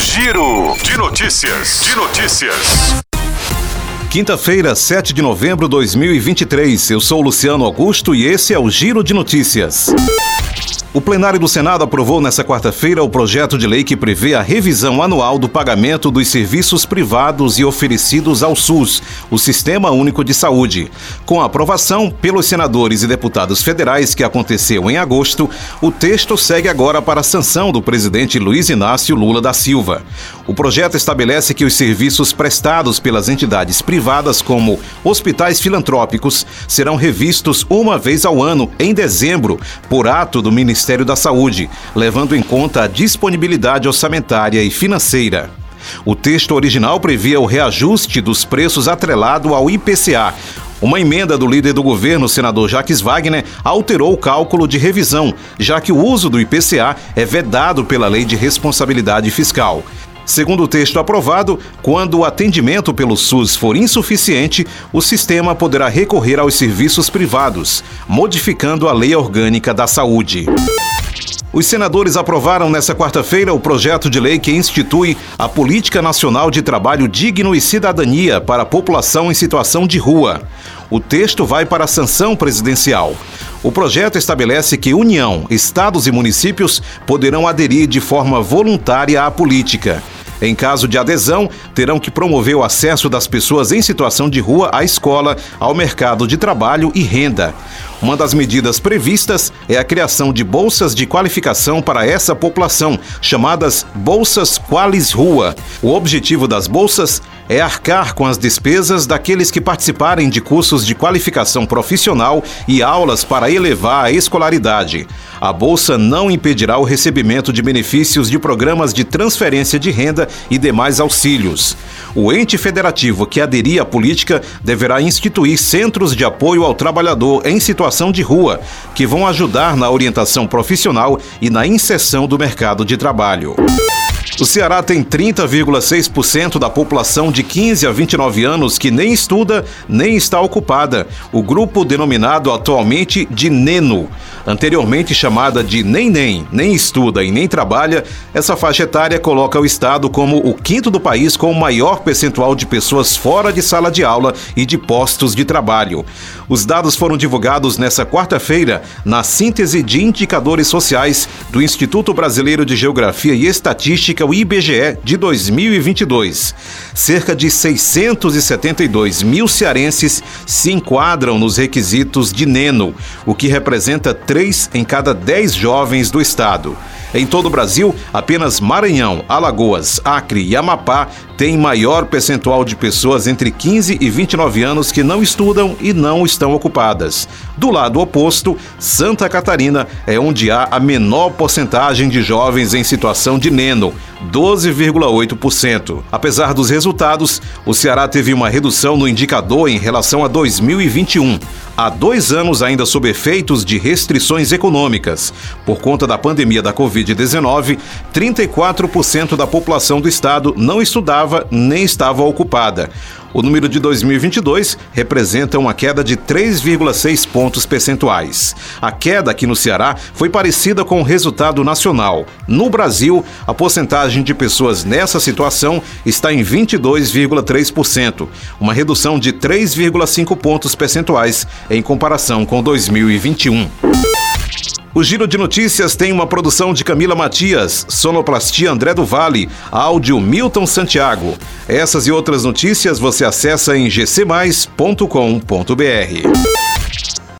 Giro de notícias. De notícias. Quinta-feira, 7 de novembro de 2023. Eu sou Luciano Augusto e esse é o Giro de Notícias. O plenário do Senado aprovou nesta quarta-feira o projeto de lei que prevê a revisão anual do pagamento dos serviços privados e oferecidos ao SUS, o Sistema Único de Saúde. Com a aprovação pelos senadores e deputados federais que aconteceu em agosto, o texto segue agora para a sanção do presidente Luiz Inácio Lula da Silva. O projeto estabelece que os serviços prestados pelas entidades privadas, como hospitais filantrópicos, serão revistos uma vez ao ano, em dezembro, por do Ministério da Saúde, levando em conta a disponibilidade orçamentária e financeira. O texto original previa o reajuste dos preços atrelado ao IPCA. Uma emenda do líder do governo, senador Jacques Wagner, alterou o cálculo de revisão, já que o uso do IPCA é vedado pela Lei de Responsabilidade Fiscal. Segundo o texto aprovado, quando o atendimento pelo SUS for insuficiente, o sistema poderá recorrer aos serviços privados, modificando a Lei Orgânica da Saúde. Os senadores aprovaram nesta quarta-feira o projeto de lei que institui a Política Nacional de Trabalho Digno e Cidadania para a população em situação de rua. O texto vai para a sanção presidencial. O projeto estabelece que União, estados e municípios poderão aderir de forma voluntária à política. Em caso de adesão, terão que promover o acesso das pessoas em situação de rua à escola, ao mercado de trabalho e renda. Uma das medidas previstas é a criação de bolsas de qualificação para essa população, chamadas Bolsas Qualis Rua. O objetivo das bolsas é arcar com as despesas daqueles que participarem de cursos de qualificação profissional e aulas para elevar a escolaridade. A bolsa não impedirá o recebimento de benefícios de programas de transferência de renda e demais auxílios. O ente federativo que aderir à política deverá instituir centros de apoio ao trabalhador em situação de rua, que vão ajudar na orientação profissional e na inserção do mercado de trabalho. O Ceará tem 30,6% da população de 15 a 29 anos que nem estuda nem está ocupada, o grupo denominado atualmente de NENO. Anteriormente chamada de Nem Nem, nem estuda e nem trabalha, essa faixa etária coloca o Estado como o quinto do país com o maior percentual de pessoas fora de sala de aula e de postos de trabalho. Os dados foram divulgados nesta quarta-feira na síntese de indicadores sociais do Instituto Brasileiro de Geografia e Estatística o IBGE de 2022. Cerca de 672 mil cearenses se enquadram nos requisitos de Neno, o que representa 3 em cada 10 jovens do estado. Em todo o Brasil, apenas Maranhão, Alagoas, Acre e Amapá têm maior percentual de pessoas entre 15 e 29 anos que não estudam e não estão ocupadas. Do lado oposto, Santa Catarina é onde há a menor porcentagem de jovens em situação de neno, 12,8%. Apesar dos resultados, o Ceará teve uma redução no indicador em relação a 2021. Há dois anos ainda sob efeitos de restrições econômicas. Por conta da pandemia da Covid-19, 34% da população do estado não estudava nem estava ocupada. O número de 2022 representa uma queda de 3,6 pontos percentuais. A queda aqui no Ceará foi parecida com o resultado nacional. No Brasil, a porcentagem de pessoas nessa situação está em 22,3%, uma redução de 3,5 pontos percentuais em comparação com 2021. O Giro de Notícias tem uma produção de Camila Matias, sonoplastia André do Vale, áudio Milton Santiago. Essas e outras notícias você acessa em gcmais.com.br.